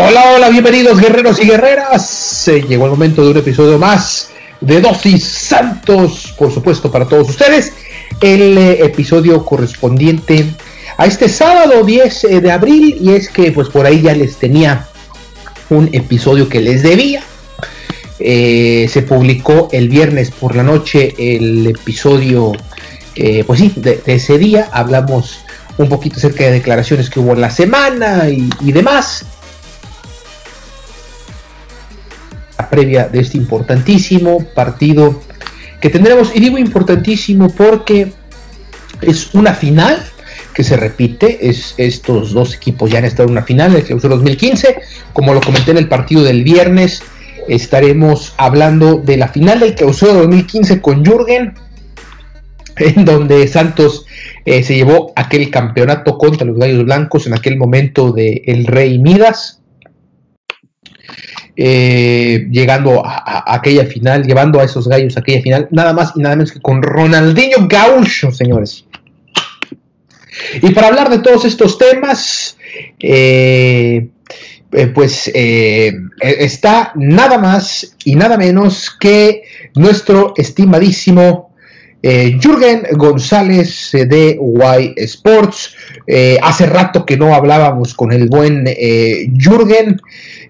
Hola, hola, bienvenidos guerreros y guerreras. llegó el momento de un episodio más de Dosis Santos, por supuesto, para todos ustedes. El eh, episodio correspondiente a este sábado 10 eh, de abril y es que pues por ahí ya les tenía un episodio que les debía. Eh, se publicó el viernes por la noche el episodio, pues sí, de, ese día. Hablamos un poquito acerca de declaraciones que hubo en la semana y demás. Previa de este importantísimo partido que tendremos. Y digo importantísimo porque es una final que se repite. Es, estos dos equipos ya han estado en una final, el clausura 2015. Como lo comenté en el partido del viernes, estaremos hablando de la final del clausura 2015 con Jürgen, en donde Santos eh, se llevó aquel campeonato contra los Gallos Blancos en aquel momento de El Rey Midas. Eh, llegando a, aquella final, llevando a esos gallos a aquella final, nada más y nada menos que con Ronaldinho Gaucho, señores. Y para hablar de todos estos temas, eh, eh, pues está nada más y nada menos que nuestro estimadísimo eh, Jürgen González eh, de Y Sports. Eh, hace rato que no hablábamos con el buen Jürgen.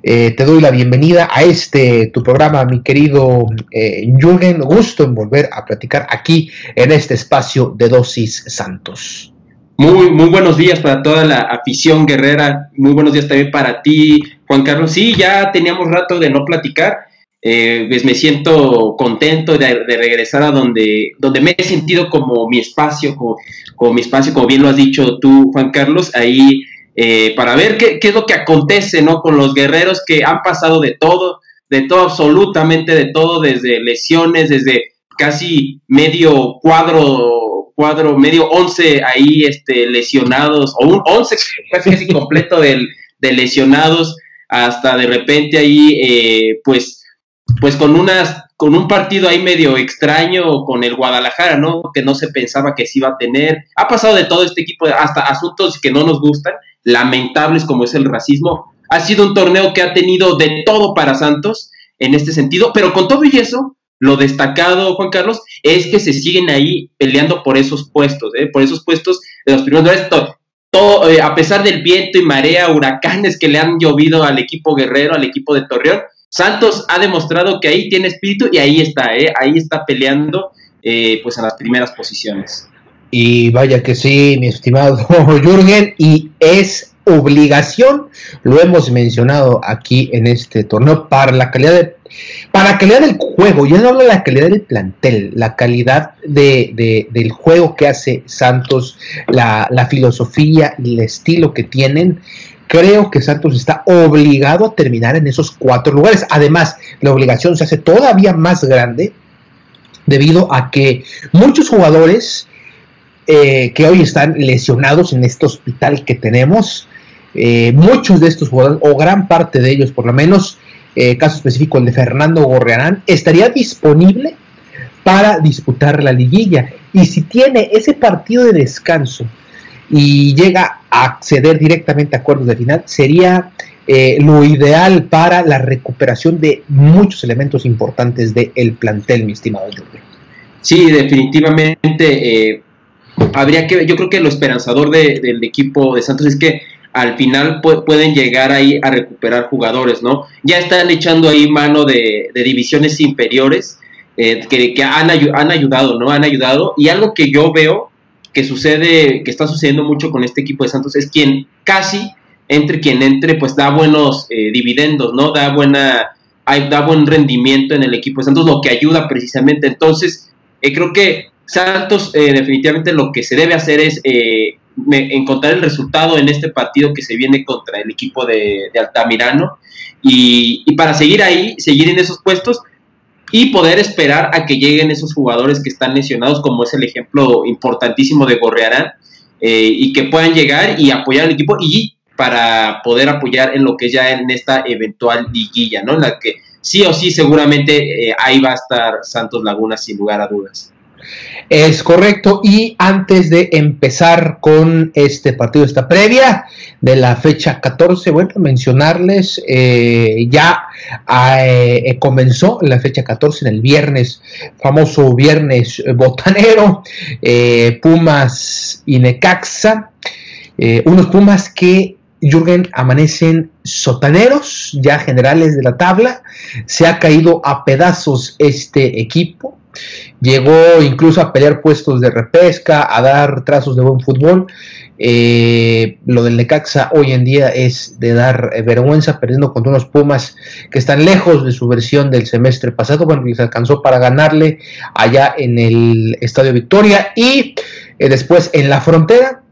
te doy la bienvenida a este tu programa, mi querido Jürgen. Gusto en volver a platicar aquí en este espacio de Dosis Santos. Muy, muy buenos días para toda la afición guerrera. Muy buenos días también para ti, Juan Carlos. Sí, ya teníamos rato de no platicar eh, pues me siento contento de, regresar a donde, donde me he sentido como mi espacio, como, mi espacio, como bien lo has dicho tú, Juan Carlos, ahí eh, para ver qué, es lo que acontece ¿no? con los guerreros que han pasado de todo, de todo, absolutamente de todo, desde lesiones, desde casi medio cuadro, cuadro, medio once ahí este, lesionados, o un once casi, completo de, de lesionados, hasta de repente ahí, eh, pues pues con unas con un partido ahí medio extraño con el Guadalajara, ¿no? Que no se pensaba que se iba a tener. Ha pasado de todo este equipo, hasta asuntos que no nos gustan, lamentables como es el racismo. Ha sido un torneo que ha tenido de todo para Santos en este sentido, pero con todo y eso, lo destacado, Juan Carlos, es que se siguen ahí peleando por esos puestos, ¿eh? por esos puestos de los primeros lugares. Todo, eh, a pesar del viento y marea, huracanes que le han llovido al equipo guerrero, al equipo de Torreón, Santos ha demostrado que ahí tiene espíritu y ahí está, ¿eh? ahí está peleando eh, pues a las primeras posiciones. Y vaya que sí, mi estimado Jürgen, y es obligación, lo hemos mencionado aquí en este torneo, para la calidad de, para la calidad del juego, yo no hablo de la calidad del plantel, la calidad de, del juego que hace Santos, la filosofía y el estilo que tienen, creo que Santos está obligado a terminar en esos cuatro lugares. Además, la obligación se hace todavía más grande debido a que muchos jugadores eh, que hoy están lesionados en este hospital que tenemos, eh, muchos de estos jugadores, o gran parte de ellos por lo menos, eh, caso específico el de Fernando Gorrearán, estaría disponible para disputar la liguilla. Y si tiene ese partido de descanso y llega acceder directamente a acuerdos de final, sería eh, lo ideal para la recuperación de muchos elementos importantes del plantel, mi estimado Jorge. Sí, definitivamente. Eh, habría que, yo creo que lo esperanzador del equipo de Santos es que al final pueden llegar ahí a recuperar jugadores, ¿no? Ya están echando ahí mano de, divisiones inferiores eh, que, han, han, ayudado, ¿no? Han ayudado. Y algo que yo veo sucede, que está sucediendo mucho con este equipo de Santos es quien casi entre quien entre, pues da buenos eh, dividendos, ¿no? Da buena, da buen rendimiento en el equipo de Santos, lo que ayuda precisamente. Entonces, eh, creo que Santos definitivamente lo que se debe hacer es encontrar el resultado en este partido que se viene contra el equipo de, Altamirano y, para seguir ahí, seguir en esos puestos y poder esperar a que lleguen esos jugadores que están lesionados, como es el ejemplo importantísimo de Gorrearán, eh, y que puedan llegar y apoyar al equipo y para poder apoyar en lo que ya en esta eventual liguilla, ¿no? En la que sí o sí seguramente eh, ahí va a estar Santos Laguna sin lugar a dudas. Es correcto. Y antes de empezar con este partido, esta previa de la fecha 14, bueno, mencionarles, eh, ya eh, comenzó la fecha 14 en el viernes, famoso viernes botanero, eh, Pumas y Necaxa, unos Pumas que Jürgen amanecen sotaneros, ya generales de la tabla. Se ha caído a pedazos este equipo. Llegó incluso a pelear puestos de repesca, a dar trazos de buen fútbol. Eh, lo del Necaxa hoy en día es de dar eh, vergüenza, perdiendo contra unos Pumas que están lejos de su versión del semestre pasado. Bueno, les alcanzó para ganarle allá en el Estadio Victoria y eh, después en la frontera,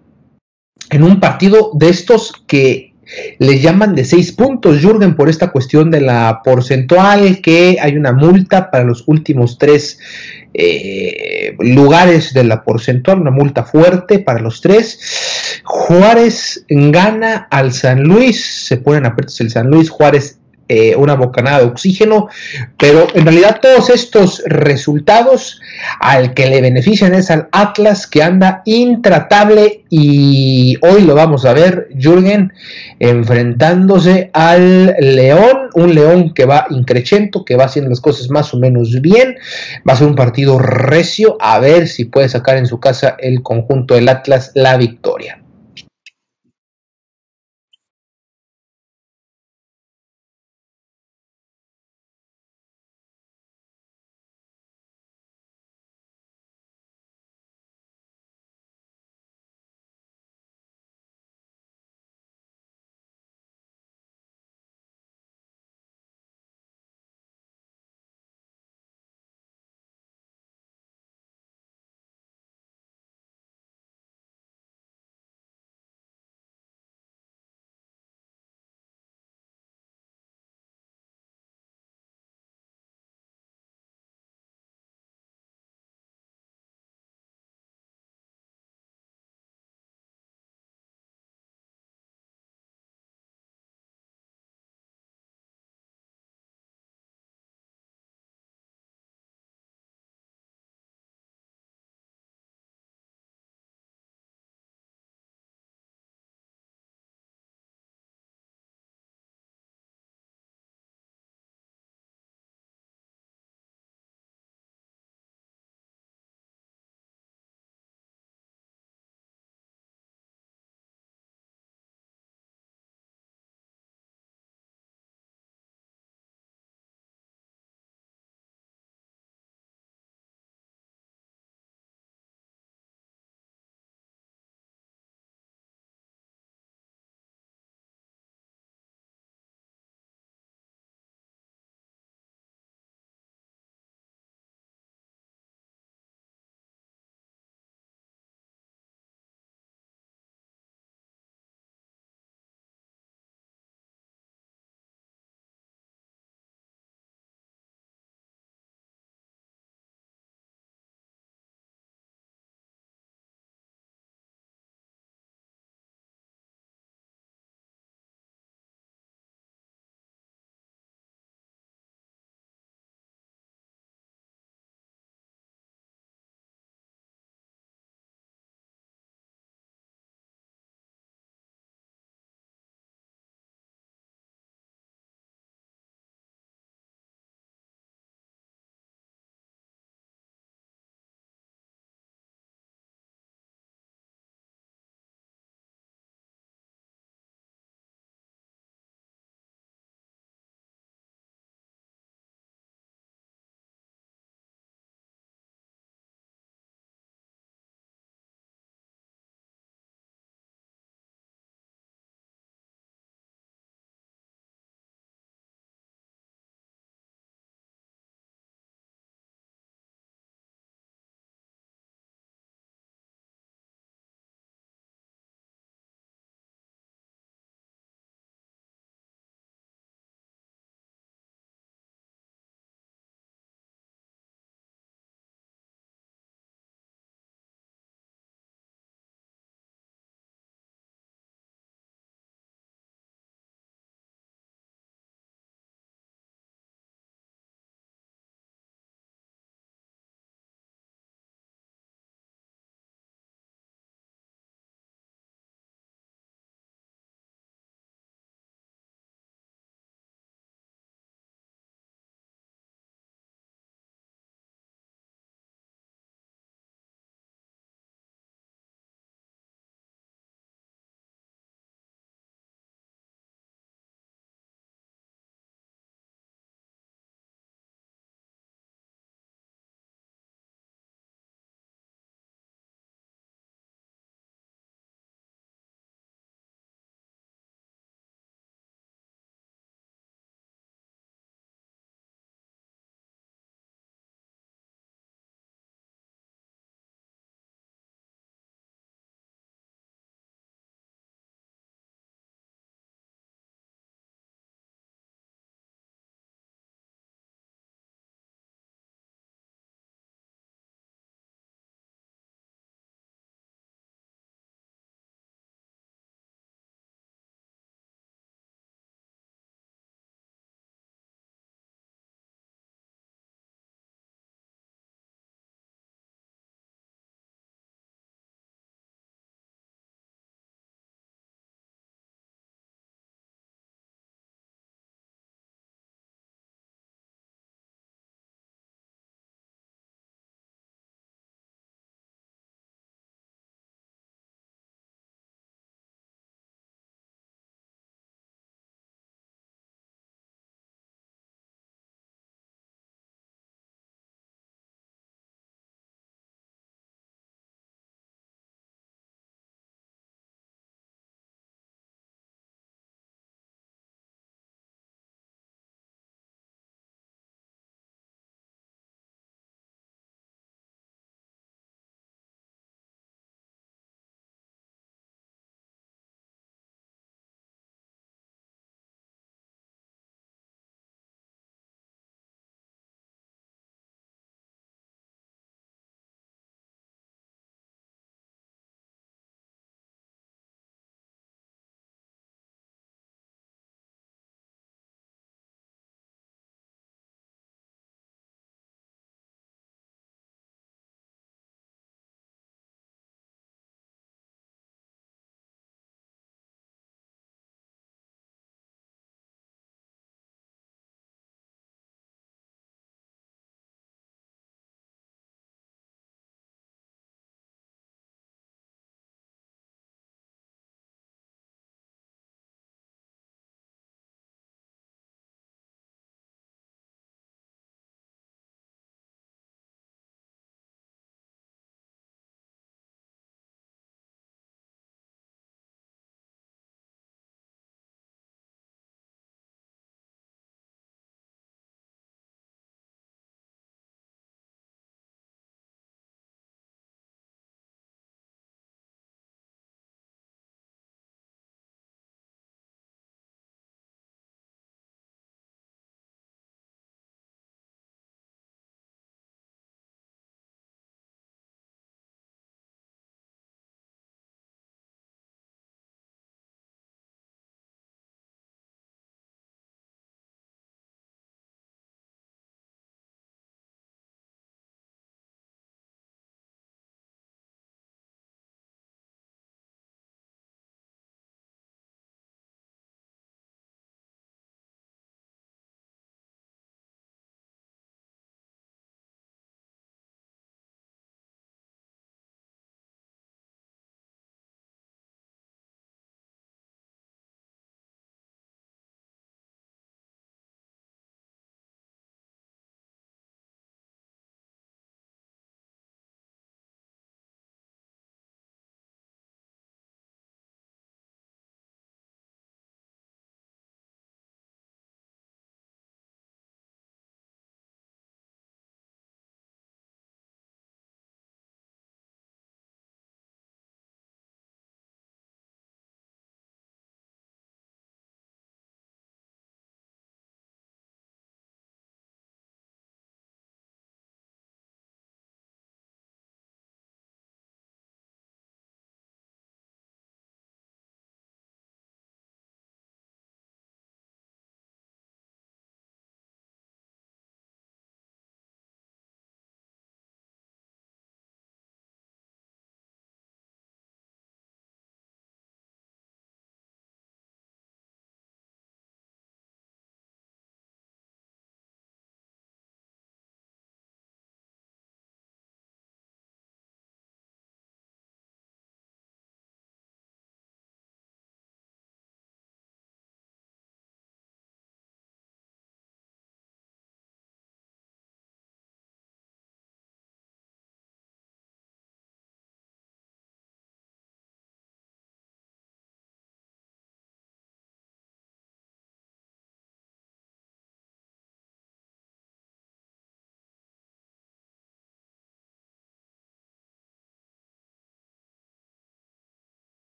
en un partido de estos que le llaman de seis puntos, Jürgen, por esta cuestión de la porcentual, que hay una multa para los últimos tres eh, lugares de la porcentual, una multa fuerte para los tres. Juárez gana al San Luis, se ponen a el San Luis, Juárez eh, una bocanada de oxígeno, pero en realidad todos estos resultados al que le benefician es al Atlas que anda intratable y hoy lo vamos a ver, Jürgen, enfrentándose al León, un León que va increchento, que va haciendo las cosas más o menos bien, va a ser un partido recio, a ver si puede sacar en su casa el conjunto del Atlas la victoria.